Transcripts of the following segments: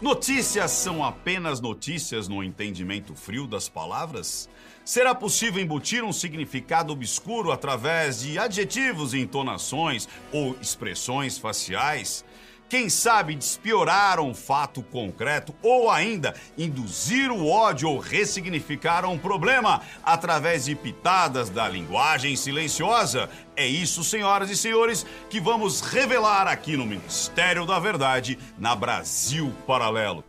Notícias são apenas notícias no entendimento frio das palavras? Será possível embutir um significado obscuro através de adjetivos, entonações ou expressões faciais? Quem sabe despiorar um fato concreto ou ainda induzir o ódio ou ressignificar um problema através de pitadas da linguagem silenciosa? É isso, senhoras e senhores, que vamos revelar aqui no Ministério da Verdade, na Brasil Paralelo.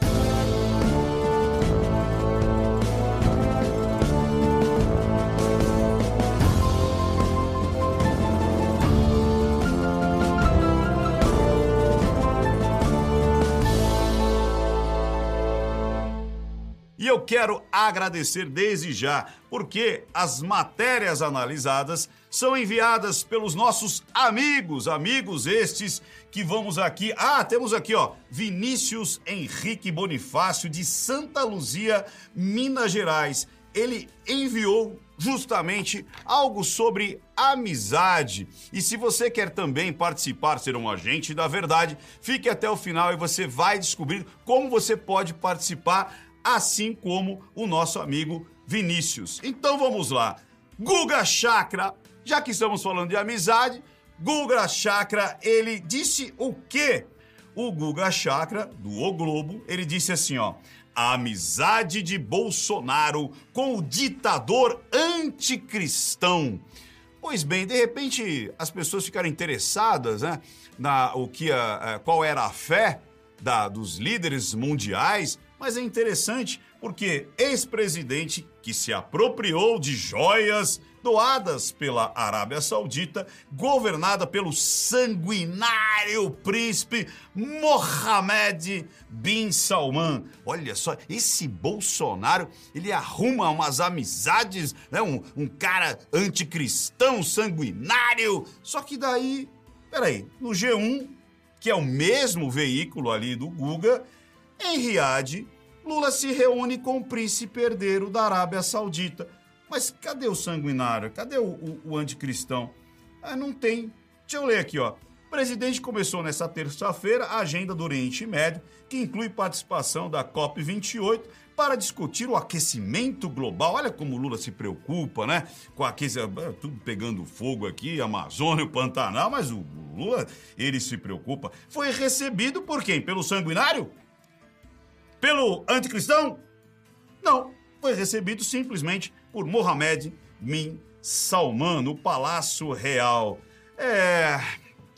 Quero agradecer desde já, porque as matérias analisadas são enviadas pelos nossos amigos, amigos estes que vamos aqui. Ah, temos aqui, ó, Vinícius Henrique Bonifácio de Santa Luzia, Minas Gerais. Ele enviou justamente algo sobre amizade. E se você quer também participar, ser um agente da verdade, fique até o final e você vai descobrir como você pode participar assim como o nosso amigo Vinícius. Então vamos lá. Guga Chakra, já que estamos falando de amizade, Guga Chakra, ele disse o quê? O Guga Chakra, do O Globo, ele disse assim, ó: a amizade de Bolsonaro com o ditador anticristão. Pois bem, de repente as pessoas ficaram interessadas, né, na o que a, a qual era a fé da, dos líderes mundiais mas é interessante porque ex-presidente que se apropriou de joias doadas pela Arábia Saudita, governada pelo sanguinário príncipe Mohammed bin Salman. Olha só, esse Bolsonaro, ele arruma umas amizades, né? Um, um cara anticristão, sanguinário. Só que daí, peraí, no G1, que é o mesmo veículo ali do Guga, em Riad, Lula se reúne com o príncipe herdeiro da Arábia Saudita. Mas cadê o sanguinário? Cadê o, o, o anticristão? Ah, não tem. Deixa eu ler aqui, ó. O presidente começou nessa terça-feira a agenda do Oriente Médio, que inclui participação da COP28 para discutir o aquecimento global. Olha como Lula se preocupa, né? Com aquecimento, ah, tudo pegando fogo aqui, Amazônia, o Pantanal, mas o Lula, ele se preocupa. Foi recebido por quem? Pelo sanguinário? Pelo anticristão? Não, foi recebido simplesmente por Mohamed bin Salman no Palácio Real. É,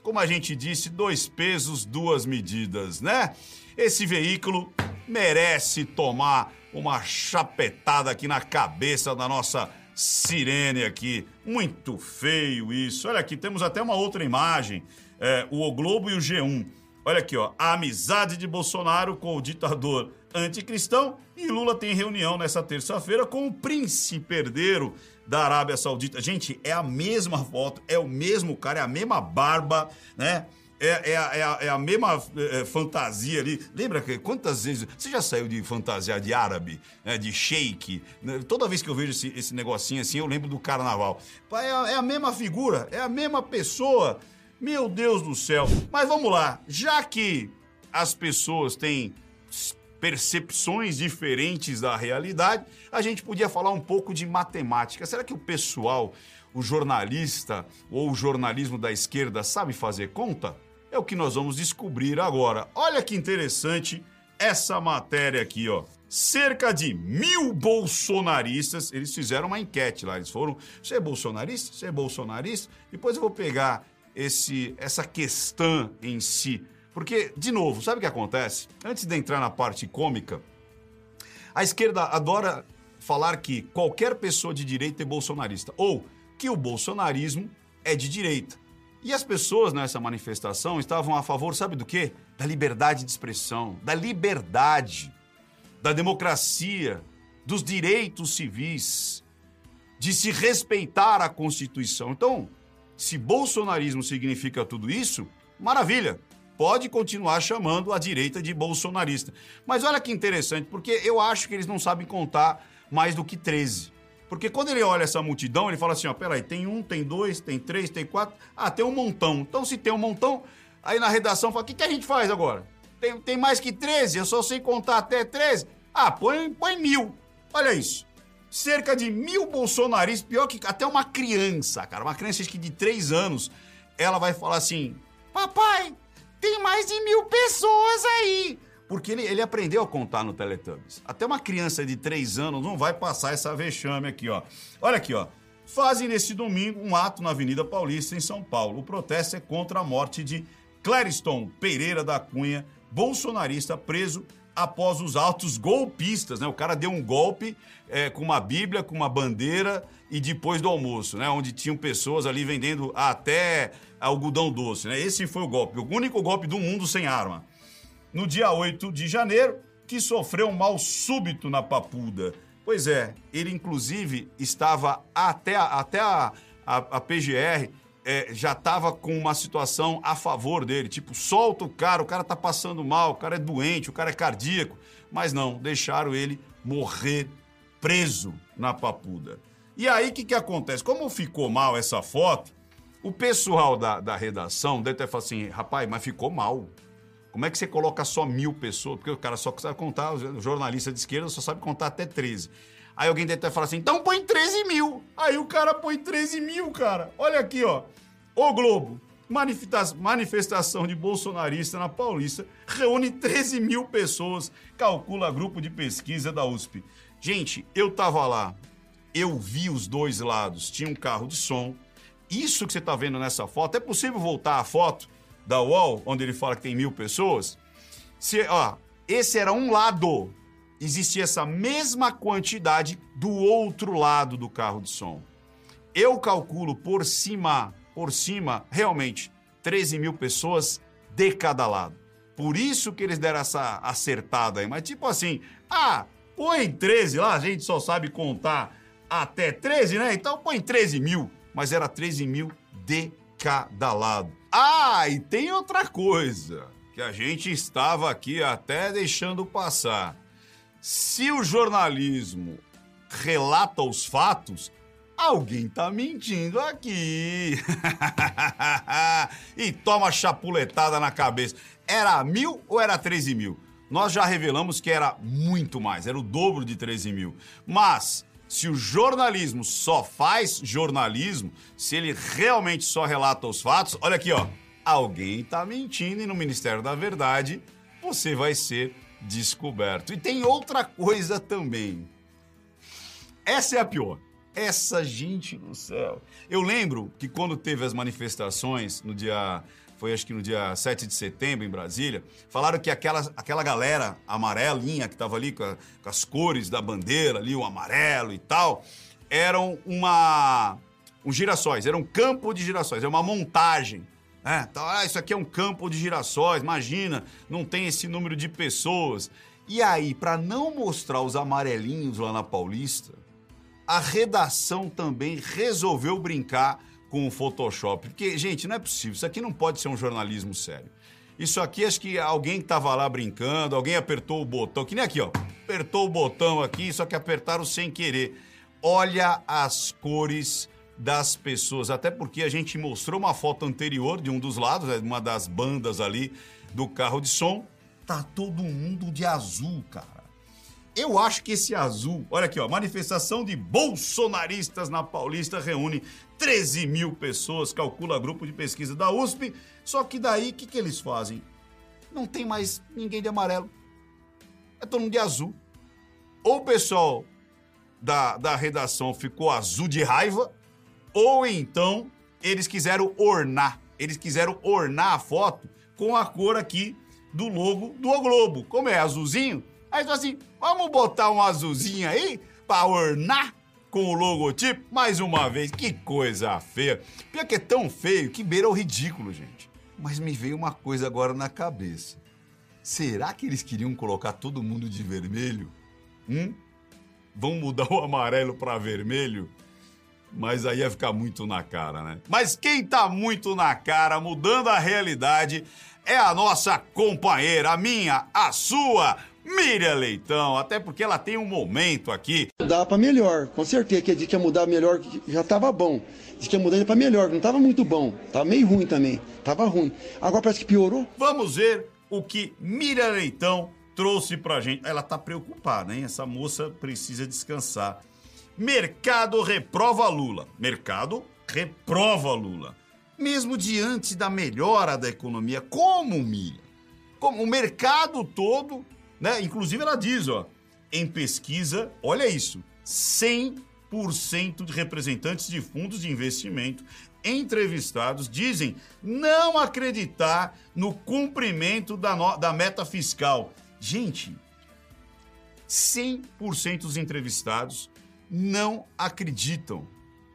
como a gente disse, dois pesos, duas medidas, né? Esse veículo merece tomar uma chapetada aqui na cabeça da nossa sirene aqui. Muito feio isso. Olha aqui, temos até uma outra imagem. É, o o Globo e o G1 Olha aqui, ó, a amizade de Bolsonaro com o ditador anticristão e Lula tem reunião nessa terça-feira com o príncipe herdeiro da Arábia Saudita. Gente, é a mesma foto, é o mesmo cara, é a mesma barba, né? É, é, a, é, a, é a mesma é, fantasia ali. Lembra que quantas vezes. Você já saiu de fantasia de árabe, né, de sheik? Né? Toda vez que eu vejo esse, esse negocinho assim, eu lembro do carnaval. É a, é a mesma figura, é a mesma pessoa. Meu Deus do céu. Mas vamos lá, já que as pessoas têm percepções diferentes da realidade, a gente podia falar um pouco de matemática. Será que o pessoal, o jornalista ou o jornalismo da esquerda sabe fazer conta? É o que nós vamos descobrir agora. Olha que interessante essa matéria aqui, ó. Cerca de mil bolsonaristas, eles fizeram uma enquete lá. Eles foram: você é bolsonarista? Você é bolsonarista? Depois eu vou pegar esse, essa questão em si. Porque, de novo, sabe o que acontece? Antes de entrar na parte cômica, a esquerda adora falar que qualquer pessoa de direita é bolsonarista, ou que o bolsonarismo é de direita. E as pessoas nessa manifestação estavam a favor, sabe do quê? Da liberdade de expressão, da liberdade, da democracia, dos direitos civis, de se respeitar a Constituição. Então, se bolsonarismo significa tudo isso, maravilha. Pode continuar chamando a direita de bolsonarista. Mas olha que interessante, porque eu acho que eles não sabem contar mais do que 13. Porque quando ele olha essa multidão, ele fala assim: ó, peraí, tem um, tem dois, tem três, tem quatro. Ah, tem um montão. Então, se tem um montão, aí na redação fala: o que, que a gente faz agora? Tem, tem mais que 13, eu só sei contar até 13. Ah, põe, põe mil. Olha isso. Cerca de mil bolsonaristas, pior que até uma criança, cara. Uma criança que de 3 anos, ela vai falar assim: Papai, tem mais de mil pessoas aí. Porque ele, ele aprendeu a contar no Teletubbies. Até uma criança de 3 anos não vai passar essa vexame aqui, ó. Olha aqui, ó. Fazem nesse domingo um ato na Avenida Paulista, em São Paulo. O protesto é contra a morte de Clariston Pereira da Cunha, bolsonarista preso após os altos golpistas, né? O cara deu um golpe é, com uma bíblia, com uma bandeira e depois do almoço, né? Onde tinham pessoas ali vendendo até algodão doce, né? Esse foi o golpe, o único golpe do mundo sem arma no dia 8 de janeiro, que sofreu um mal súbito na papuda. Pois é, ele inclusive estava até, até a, a, a PGR é, já estava com uma situação a favor dele, tipo, solta o cara, o cara tá passando mal, o cara é doente, o cara é cardíaco. Mas não, deixaram ele morrer preso na papuda. E aí o que, que acontece? Como ficou mal essa foto, o pessoal da, da redação deve ter falado assim, rapaz, mas ficou mal. Como é que você coloca só mil pessoas? Porque o cara só sabe contar, o jornalista de esquerda só sabe contar até 13. Aí alguém até falar assim, então põe 13 mil. Aí o cara põe 13 mil, cara. Olha aqui, ó. O Globo. Manifestação de bolsonarista na Paulista reúne 13 mil pessoas, calcula grupo de pesquisa da USP. Gente, eu tava lá, eu vi os dois lados. Tinha um carro de som. Isso que você tá vendo nessa foto, é possível voltar a foto? da UOL, onde ele fala que tem mil pessoas, se, ó, esse era um lado, existia essa mesma quantidade do outro lado do carro de som. Eu calculo por cima, por cima, realmente, 13 mil pessoas de cada lado. Por isso que eles deram essa acertada aí. Mas tipo assim, ah, põe 13 lá, a gente só sabe contar até 13, né? Então põe 13 mil. Mas era 13 mil de cada lado. Ah, e tem outra coisa que a gente estava aqui até deixando passar. Se o jornalismo relata os fatos, alguém tá mentindo aqui. e toma chapuletada na cabeça. Era mil ou era 13 mil? Nós já revelamos que era muito mais, era o dobro de 13 mil. Mas se o jornalismo só faz jornalismo, se ele realmente só relata os fatos, olha aqui, ó. Alguém tá mentindo e no Ministério da Verdade você vai ser descoberto. E tem outra coisa também. Essa é a pior. Essa gente no céu. Eu lembro que quando teve as manifestações no dia foi acho que no dia 7 de setembro em Brasília, falaram que aquela, aquela galera amarelinha que estava ali com, a, com, as cores da bandeira ali, o amarelo e tal, eram uma um girassóis, era um campo de girassóis, é uma montagem. Né? Então, ah, isso aqui é um campo de girassóis, imagina, não tem esse número de pessoas. E aí, para não mostrar os amarelinhos lá na Paulista, a redação também resolveu brincar com o Photoshop. Porque, gente, não é possível. Isso aqui não pode ser um jornalismo sério. Isso aqui, acho que alguém estava lá brincando, alguém apertou o botão, que nem aqui, ó. Apertou o botão aqui, só que apertaram sem querer. Olha as cores das pessoas, até porque a gente mostrou uma foto anterior de um dos lados, né, uma das bandas ali do carro de som. Tá todo mundo de azul, cara. Eu acho que esse azul, olha aqui, ó, manifestação de bolsonaristas na Paulista reúne 13 mil pessoas, calcula grupo de pesquisa da USP. Só que daí, o que, que eles fazem? Não tem mais ninguém de amarelo. É todo mundo de azul. Ou o pessoal da, da redação ficou azul de raiva, ou então eles quiseram ornar. Eles quiseram ornar a foto com a cor aqui do logo do o Globo. Como é azulzinho, Aí falou assim: vamos botar um azulzinho aí para ornar com o logotipo? Mais uma vez, que coisa feia. Pior que é tão feio que beira o ridículo, gente. Mas me veio uma coisa agora na cabeça. Será que eles queriam colocar todo mundo de vermelho? Hum? Vão mudar o amarelo para vermelho? Mas aí ia ficar muito na cara, né? Mas quem tá muito na cara, mudando a realidade, é a nossa companheira, a minha, a sua, Miriam Leitão, até porque ela tem um momento aqui. Dá para melhor, com certeza. Que que ia mudar melhor, já tava bom. Diz que ia mudar para melhor, não tava muito bom. Tava meio ruim também. Tava ruim. Agora parece que piorou. Vamos ver o que Miriam Leitão trouxe pra gente. Ela tá preocupada, hein? Essa moça precisa descansar. Mercado reprova Lula. Mercado reprova Lula. Mesmo diante da melhora da economia, como, Miriam? Como o mercado todo, né? Inclusive ela diz, ó, em pesquisa, olha isso, 100% de representantes de fundos de investimento entrevistados dizem não acreditar no cumprimento da, no, da meta fiscal. Gente, 100% dos entrevistados não acreditam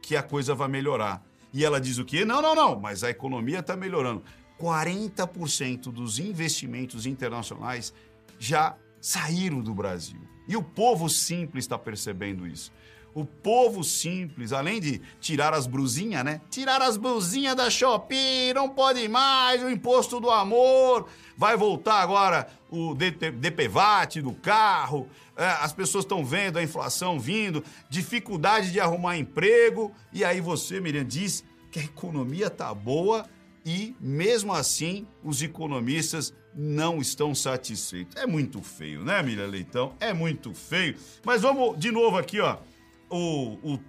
que a coisa vai melhorar. E ela diz o quê? Não, não, não, mas a economia está melhorando. 40% dos investimentos internacionais já saíram do Brasil. E o povo simples está percebendo isso. O povo simples, além de tirar as brusinhas, né? Tirar as brusinhas da Shopee, não pode mais, o imposto do amor. Vai voltar agora o DPVAT do carro. É, as pessoas estão vendo a inflação vindo, dificuldade de arrumar emprego. E aí você, Miriam, diz que a economia tá boa e, mesmo assim, os economistas não estão satisfeitos. É muito feio, né, Miriam Leitão? É muito feio. Mas vamos de novo aqui, ó o,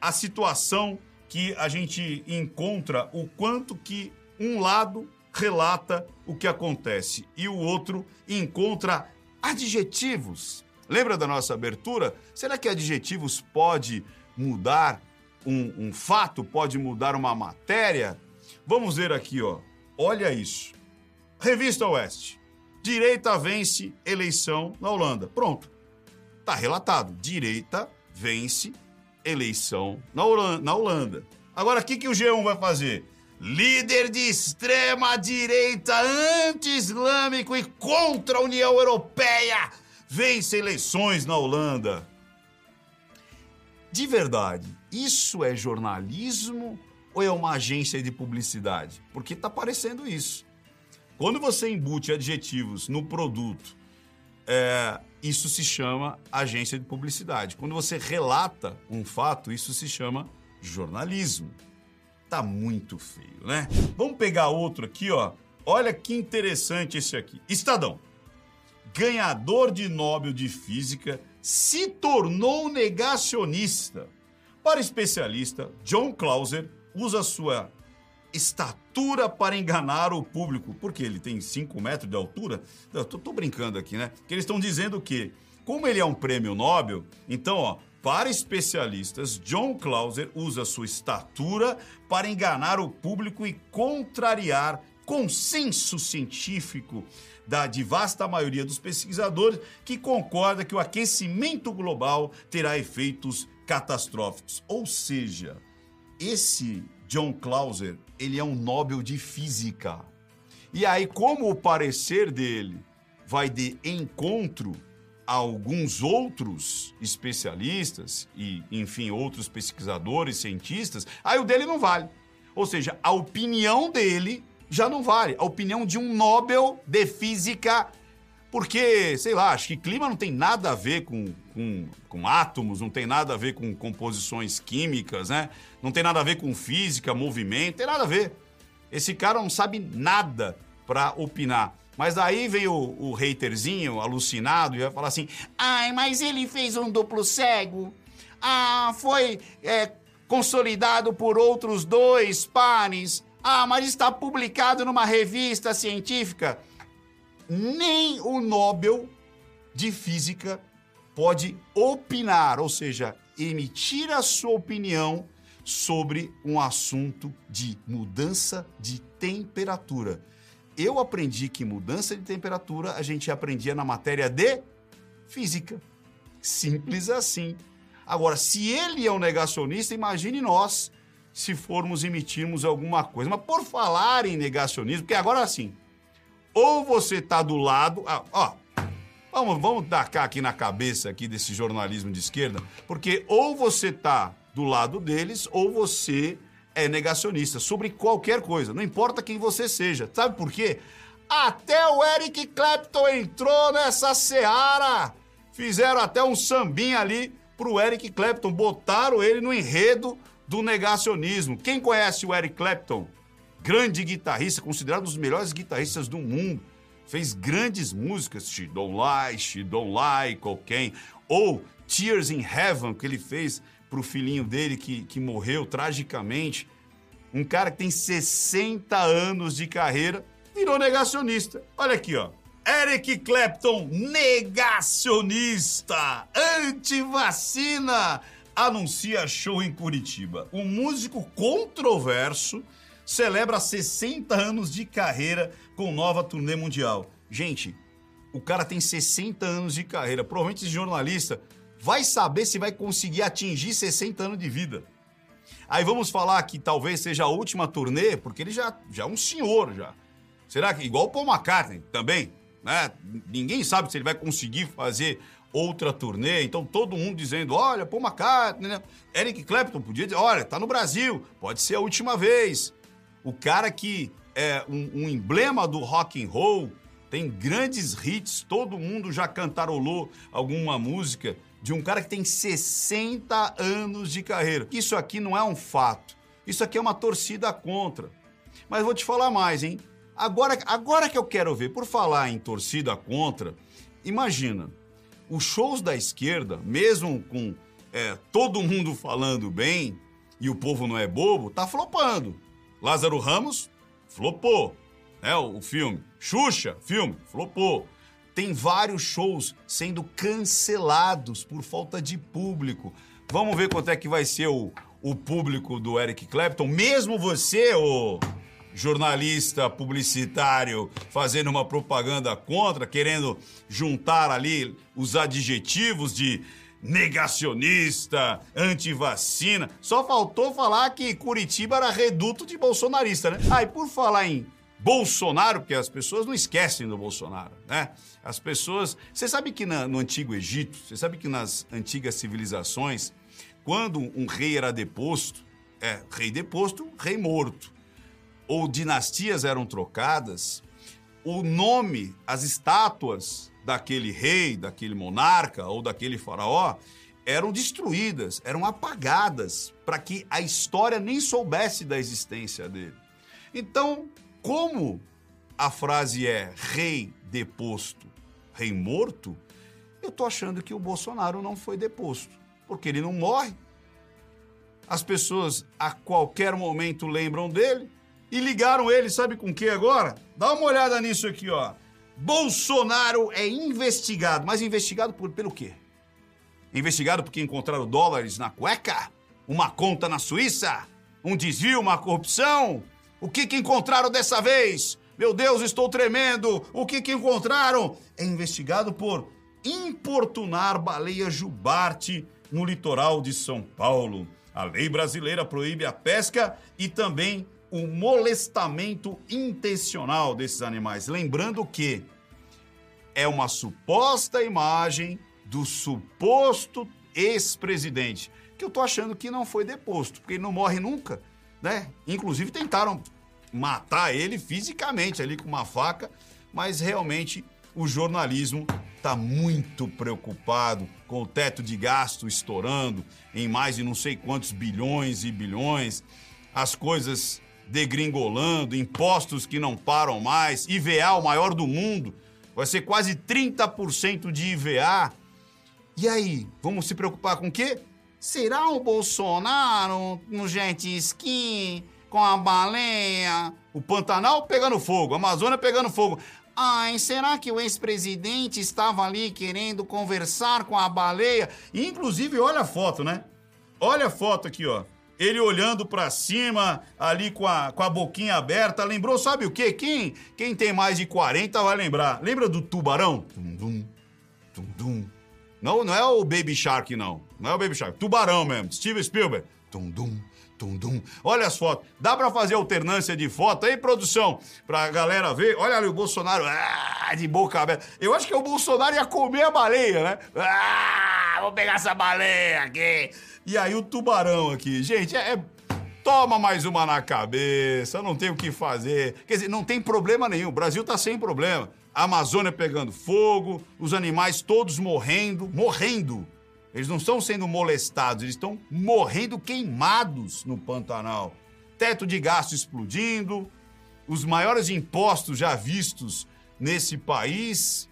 a situação que a gente encontra, o quanto que um lado relata o que acontece e o outro encontra adjetivos. Lembra da nossa abertura? Será que adjetivos pode mudar um, um fato, pode mudar uma matéria? Vamos ver aqui, ó. Olha isso. Revista Oeste. Direita vence eleição na Holanda. Pronto. Tá relatado. Direita vence eleição na Holanda. Na Holanda. Agora, o que, que o G1 vai fazer? Líder de extrema direita anti-islâmico e contra a União Europeia vence eleições na Holanda. De verdade, isso é jornalismo ou é uma agência de publicidade? Porque está parecendo isso. Quando você embute adjetivos no produto é, isso se chama agência de publicidade. Quando você relata um fato, isso se chama jornalismo. Tá muito feio, né? Vamos pegar outro aqui, ó. Olha que interessante esse aqui. Estadão. Ganhador de Nobel de Física se tornou negacionista. Para especialista, John Clauser usa sua estatura para enganar o público. Porque ele tem 5 metros de altura? Eu tô, tô brincando aqui, né? Que eles estão dizendo que, como ele é um prêmio Nobel, então, ó, para especialistas, John Clauser usa sua estatura para enganar o público e contrariar consenso científico da de vasta maioria dos pesquisadores que concorda que o aquecimento global terá efeitos catastróficos. Ou seja, esse John Clauser, ele é um Nobel de Física. E aí, como o parecer dele vai de encontro a alguns outros especialistas e, enfim, outros pesquisadores, cientistas, aí o dele não vale. Ou seja, a opinião dele já não vale. A opinião de um Nobel de Física porque, sei lá, acho que clima não tem nada a ver com, com, com, átomos, não tem nada a ver com composições químicas, né? Não tem nada a ver com física, movimento, tem nada a ver. Esse cara não sabe nada para opinar. Mas aí veio o, o haterzinho alucinado e vai falar assim: ai, mas ele fez um duplo cego. Ah, foi é, consolidado por outros dois pares. Ah, mas está publicado numa revista científica nem o Nobel de Física pode opinar, ou seja, emitir a sua opinião sobre um assunto de mudança de temperatura. Eu aprendi que mudança de temperatura a gente aprendia na matéria de física. Simples assim. Agora, se ele é um negacionista, imagine nós se formos emitirmos alguma coisa. Mas por falar em negacionismo, porque agora assim, ou você tá do lado. Ah, ó, vamos, vamos tacar aqui na cabeça aqui desse jornalismo de esquerda, porque ou você tá do lado deles, ou você é negacionista sobre qualquer coisa, não importa quem você seja. Sabe por quê? Até o Eric Clapton entrou nessa seara. Fizeram até um sambinha ali pro Eric Clapton, botaram ele no enredo do negacionismo. Quem conhece o Eric Clapton? Grande guitarrista, considerado um dos melhores guitarristas do mundo. fez grandes músicas, She Don't Lie, She Don't Lie, Cocaine, ou Tears in Heaven, que ele fez pro filhinho dele que, que morreu tragicamente. Um cara que tem 60 anos de carreira, virou negacionista. Olha aqui, ó. Eric Clapton, negacionista, anti-vacina, anuncia show em Curitiba. Um músico controverso celebra 60 anos de carreira com nova turnê mundial. Gente, o cara tem 60 anos de carreira. Provavelmente esse jornalista vai saber se vai conseguir atingir 60 anos de vida. Aí vamos falar que talvez seja a última turnê, porque ele já, já é um senhor já. Será que igual o Paul McCartney também, né? Ninguém sabe se ele vai conseguir fazer outra turnê, então todo mundo dizendo, olha, Paul McCartney, né? Eric Clapton podia dizer, olha, tá no Brasil, pode ser a última vez o cara que é um, um emblema do rock and roll, tem grandes hits, todo mundo já cantarolou alguma música de um cara que tem 60 anos de carreira. Isso aqui não é um fato. Isso aqui é uma torcida contra. Mas vou te falar mais, hein? Agora, agora que eu quero ver, por falar em torcida contra, imagina, os shows da esquerda, mesmo com é, todo mundo falando bem e o povo não é bobo, tá flopando. Lázaro Ramos, flopou. É o, filme. Xuxa, filme, flopou. Tem vários shows sendo cancelados por falta de público. Vamos ver quanto é que vai ser o, o público do Eric Clapton. Mesmo você, o jornalista publicitário, fazendo uma propaganda contra, querendo juntar ali os adjetivos de negacionista, anti-vacina. Só faltou falar que Curitiba era reduto de bolsonarista, né? Ah, e por falar em Bolsonaro, porque as pessoas não esquecem do Bolsonaro, né? As pessoas. Você sabe que na, no Antigo Egito, você sabe que nas antigas civilizações, quando um rei era deposto, é, rei deposto, rei morto, ou dinastias eram trocadas, o nome, as estátuas daquele rei, daquele monarca ou daquele faraó eram destruídas, eram apagadas, para que a história nem soubesse da existência dele. Então, como a frase é rei deposto, rei morto, eu tô achando que o Bolsonaro não foi deposto, porque ele não morre. As pessoas a qualquer momento lembram dele e ligaram ele, sabe com que agora? Dá uma olhada nisso aqui, ó. Bolsonaro é investigado. Mas investigado por, pelo quê? Investigado porque encontraram dólares na cueca? Uma conta na Suíça? Um desvio, uma corrupção? O que, que encontraram dessa vez? Meu Deus, estou tremendo! O que, que encontraram? É investigado por importunar baleia jubarte no litoral de São Paulo. A lei brasileira proíbe a pesca e também o molestamento intencional desses animais. Lembrando que é uma suposta imagem do suposto ex-presidente, que eu tô achando que não foi deposto, porque ele não morre nunca, né? Inclusive tentaram matar ele fisicamente ali com uma faca, mas realmente o jornalismo está muito preocupado com o teto de gasto estourando em mais de não sei quantos bilhões e bilhões, as coisas degringolando, impostos que não param mais, IVA o maior do mundo, vai ser quase 30% de IVA. E aí, vamos se preocupar com o quê? Será o Bolsonaro no jet ski, com a baleia, o Pantanal pegando fogo, a Amazônia pegando fogo. Ai, será que o ex-presidente estava ali querendo conversar com a baleia? Inclusive, olha a foto, né? Olha a foto aqui, ó ele olhando para cima, ali com a, com a boquinha aberta, lembrou, sabe o quê? Quem, quem tem mais de 40 vai lembrar. Lembra do tubarão? Dum, dum. Não, não é o Baby Shark, não. Não é o Baby Shark. Tubarão mesmo. Steve Spielberg. Tum, dum, tum. Olha as fotos. Dá para fazer alternância de foto aí, produção? Pra galera ver. Olha ali o Bolsonaro. Ah, de boca aberta. Eu acho que o Bolsonaro ia comer a baleia, né? Ah, vou pegar essa baleia aqui. E aí o tubarão aqui. Gente, é, é, Toma mais uma na cabeça, não tem o que fazer. Quer dizer, não tem problema nenhum. O Brasil tá sem problema. A Amazônia pegando fogo, os animais todos morrendo, morrendo. Eles não estão sendo molestados, eles estão morrendo queimados no Pantanal. Teto de gasto explodindo, os maiores impostos já vistos nesse país,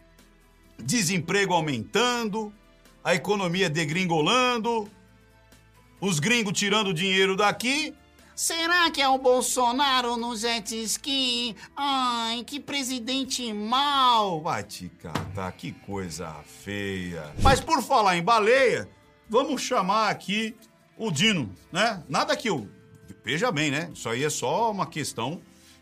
desemprego aumentando, a economia degringolando, os gringos tirando dinheiro daqui. Será que é o Bolsonaro no jet ski? Ai, que presidente mal! Vai te catar, que coisa feia. Mas por falar em baleia, vamos chamar aqui o Dino, né? Nada que eu. Veja bem, né? Isso aí é só uma questão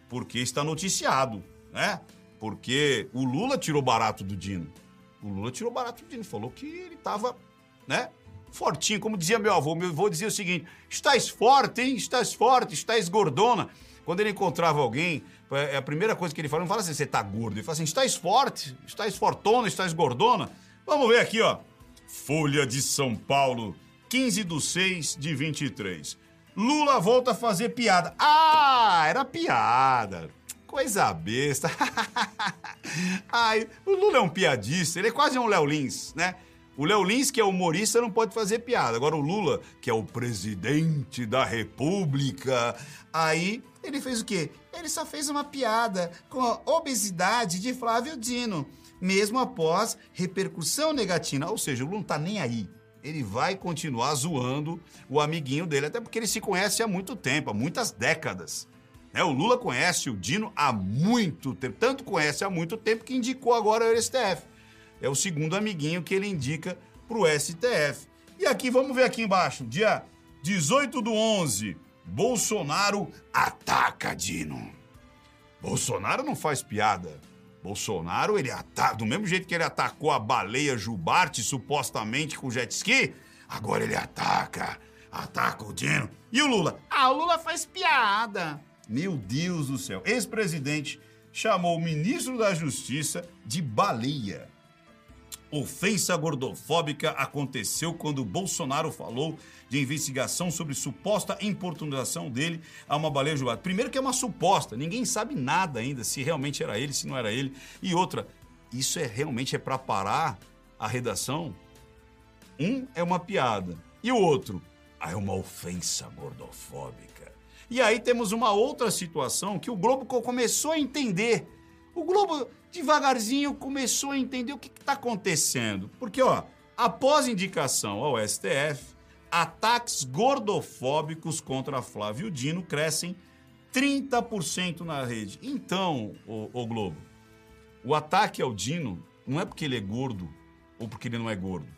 porque está noticiado, né? Porque o Lula tirou barato do Dino. O Lula tirou barato do Dino, falou que ele tava, né? Fortinho, como dizia meu avô. Meu avô dizia o seguinte: estás forte, hein? Estás forte, estás gordona. Quando ele encontrava alguém, é a primeira coisa que ele fala, não fala assim, você tá gordo. Ele fala assim, estás forte, estás fortona, estás gordona. Vamos ver aqui, ó. Folha de São Paulo, 15 de 6 de 23. Lula volta a fazer piada. Ah, era piada. Coisa besta. Ai, o Lula é um piadista, ele é quase um Léo Lins, né? O Léo Lins, que é humorista, não pode fazer piada. Agora o Lula, que é o presidente da República, aí ele fez o quê? Ele só fez uma piada com a obesidade de Flávio Dino, mesmo após repercussão negativa. Ou seja, o Lula não tá nem aí ele vai continuar zoando o amiguinho dele, até porque ele se conhece há muito tempo, há muitas décadas. É, o Lula conhece o Dino há muito tempo, tanto conhece há muito tempo que indicou agora o STF. É o segundo amiguinho que ele indica para o STF. E aqui, vamos ver aqui embaixo, dia 18 do 11, Bolsonaro ataca Dino. Bolsonaro não faz piada. Bolsonaro, ele ataca, do mesmo jeito que ele atacou a baleia Jubarte, supostamente com jet ski, agora ele ataca, ataca o Dino. E o Lula? Ah, o Lula faz piada. Meu Deus do céu. Ex-presidente chamou o ministro da Justiça de baleia. Ofensa gordofóbica aconteceu quando Bolsonaro falou de investigação sobre suposta importunação dele a uma baleia jubarte. Primeiro que é uma suposta, ninguém sabe nada ainda se realmente era ele, se não era ele. E outra, isso é realmente é para parar a redação? Um é uma piada e o outro ah, é uma ofensa gordofóbica. E aí temos uma outra situação que o Globo começou a entender. O Globo devagarzinho começou a entender o que está acontecendo. Porque, ó, após indicação ao STF, ataques gordofóbicos contra Flávio Dino crescem 30% na rede. Então, o, o Globo, o ataque ao Dino não é porque ele é gordo ou porque ele não é gordo.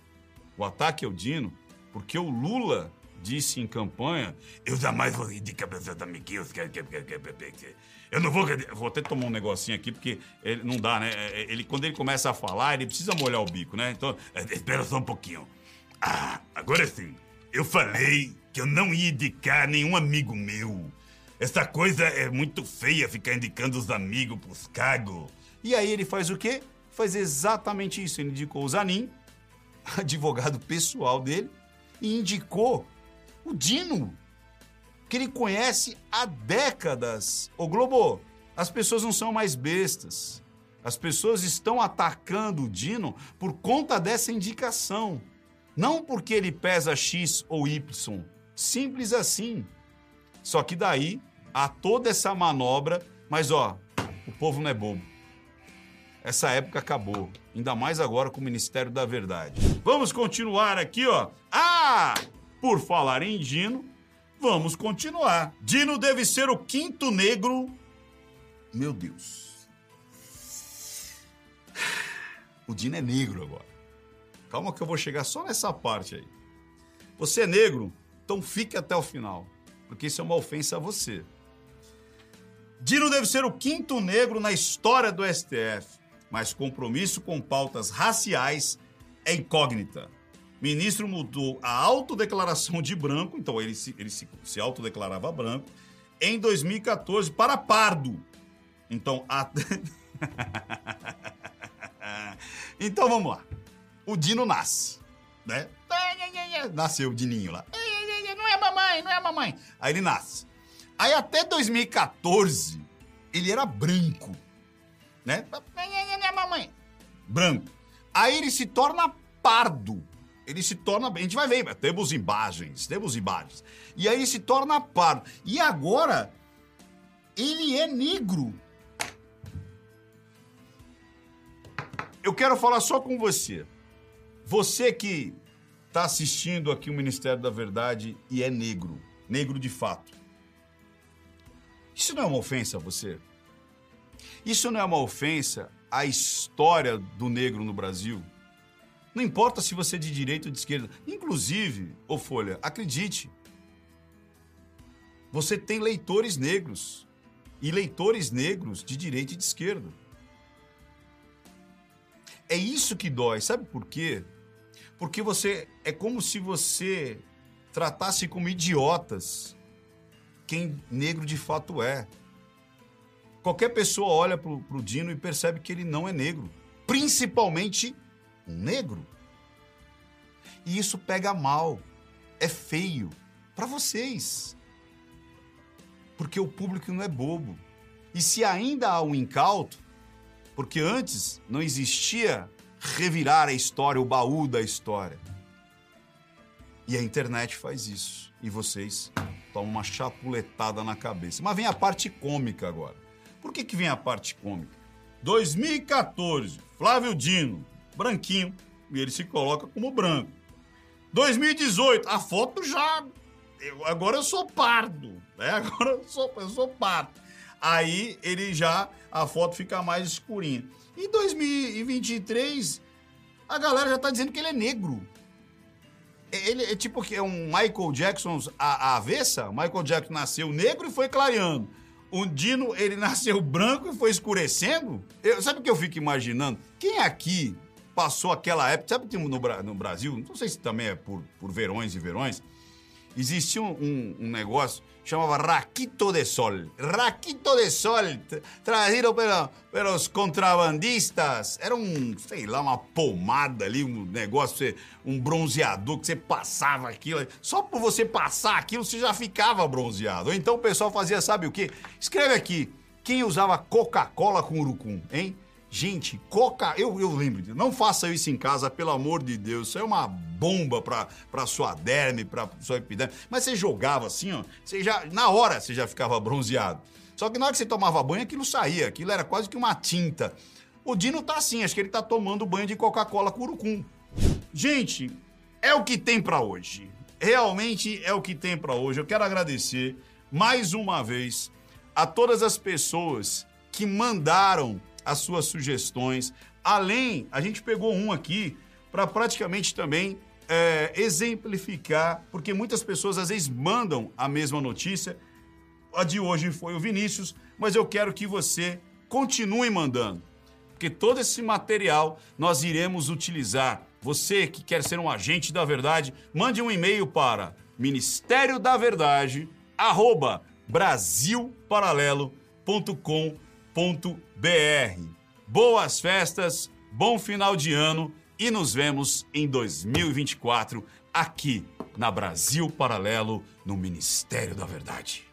O ataque ao Dino porque o Lula disse em campanha: eu jamais vou rir de cabeça da amiguinhos. Eu não vou. Vou até tomar um negocinho aqui, porque ele, não dá, né? É, é, ele, quando ele começa a falar, ele precisa molhar o bico, né? Então, é, espera só um pouquinho. Ah, agora sim. Eu falei que eu não ia indicar nenhum amigo meu. Essa coisa é muito feia ficar indicando os amigos pros cagos. E aí ele faz o quê? Faz exatamente isso. Ele indicou o Zanin, advogado pessoal dele, e indicou o Dino que ele conhece há décadas. Ô Globo, as pessoas não são mais bestas. As pessoas estão atacando o Dino por conta dessa indicação. Não porque ele pesa X ou Y. Simples assim. Só que daí há toda essa manobra, mas ó, o povo não é bobo. Essa época acabou, ainda mais agora com o Ministério da Verdade. Vamos continuar aqui, ó. Ah, por falar em Dino, Vamos continuar. Dino deve ser o quinto negro. Meu Deus. O Dino é negro agora. Calma que eu vou chegar só nessa parte aí. Você é negro, então fique até o final, porque isso é uma ofensa a você. Dino deve ser o quinto negro na história do STF, mas compromisso com pautas raciais é incógnita ministro mudou a autodeclaração de branco, então ele se, ele se, se autodeclarava branco, em 2014 para pardo. Então, a... então vamos lá. O Dino nasce, né? Nasceu o Dininho lá. Não é mamãe, não é mamãe. Aí ele nasce. Aí até 2014 ele era branco, né? Não é mamãe. Branco. Aí ele se torna pardo ele se torna. A gente vai ver, temos imagens, temos imagens. E aí ele se torna pardo. E agora, ele é negro. eu quero falar só com você. Você que está assistindo aqui o Ministério da Verdade e é negro, negro de fato. Isso não é uma ofensa a você? Isso não é uma ofensa à história do negro no Brasil? Não importa se você é de direita ou de esquerda. Inclusive, ô Folha, acredite, você tem leitores negros e leitores negros de direita e de esquerda. É isso que dói, sabe por quê? Porque você é como se você tratasse como idiotas quem negro de fato é. Qualquer pessoa olha pro, pro Dino e percebe que ele não é negro, principalmente um negro. E isso pega mal, é feio para vocês. Porque o público não é bobo. E se ainda há um incauto, porque antes não existia revirar a história, o baú da história. E a internet faz isso. E vocês tomam uma chapuletada na cabeça. Mas vem a parte cômica agora. Por que, que vem a parte cômica? 2014, Flávio Dino, branquinho, e ele se coloca como branco. 2018, a foto já. Eu, agora eu sou pardo, né? Agora eu sou, eu sou pardo aí ele já, a foto fica mais escurinha. Em 2023, a galera já tá dizendo que ele é negro. Ele é tipo que é um Michael Jackson a, a avessa. Michael Jackson nasceu negro e foi clareando. O Dino, ele nasceu branco e foi escurecendo. Eu, sabe o que eu fico imaginando? Quem aqui passou aquela época, sabe no, no Brasil, não sei se também é por, por verões e verões, existia um, um, um negócio chamava Raquito de Sol. Raquito de Sol, trazido pela, pelos contrabandistas. Era um, sei lá, uma pomada ali, um negócio, um bronzeador que você passava aquilo. Só por você passar aquilo, você já ficava bronzeado. Ou então o pessoal fazia, sabe o quê? Escreve aqui, quem usava Coca-Cola com urucum, hein? Gente, coca, eu, eu lembro, não faça isso em casa, pelo amor de Deus. Isso é uma bomba pra, pra sua derme, pra sua epiderme. Mas você jogava assim, ó, você já, na hora você já ficava bronzeado. Só que na hora que você tomava banho, aquilo saía, aquilo era quase que uma tinta. O Dino tá assim, acho que ele tá tomando banho de Coca-Cola com urucum. Gente, é o que tem para hoje. Realmente é o que tem para hoje. Eu quero agradecer mais uma vez a todas as pessoas que mandaram as suas sugestões. Além, a gente pegou um aqui para praticamente também é, exemplificar, porque muitas pessoas às vezes mandam a mesma notícia. A de hoje foi o Vinícius, mas eu quero que você continue mandando, porque todo esse material nós iremos utilizar. Você que quer ser um agente da verdade, mande um e-mail para ministério da verdade arroba brasilparalelo.com br Boas festas, bom final de ano e nos vemos em 2024 aqui na Brasil Paralelo, no Ministério da Verdade.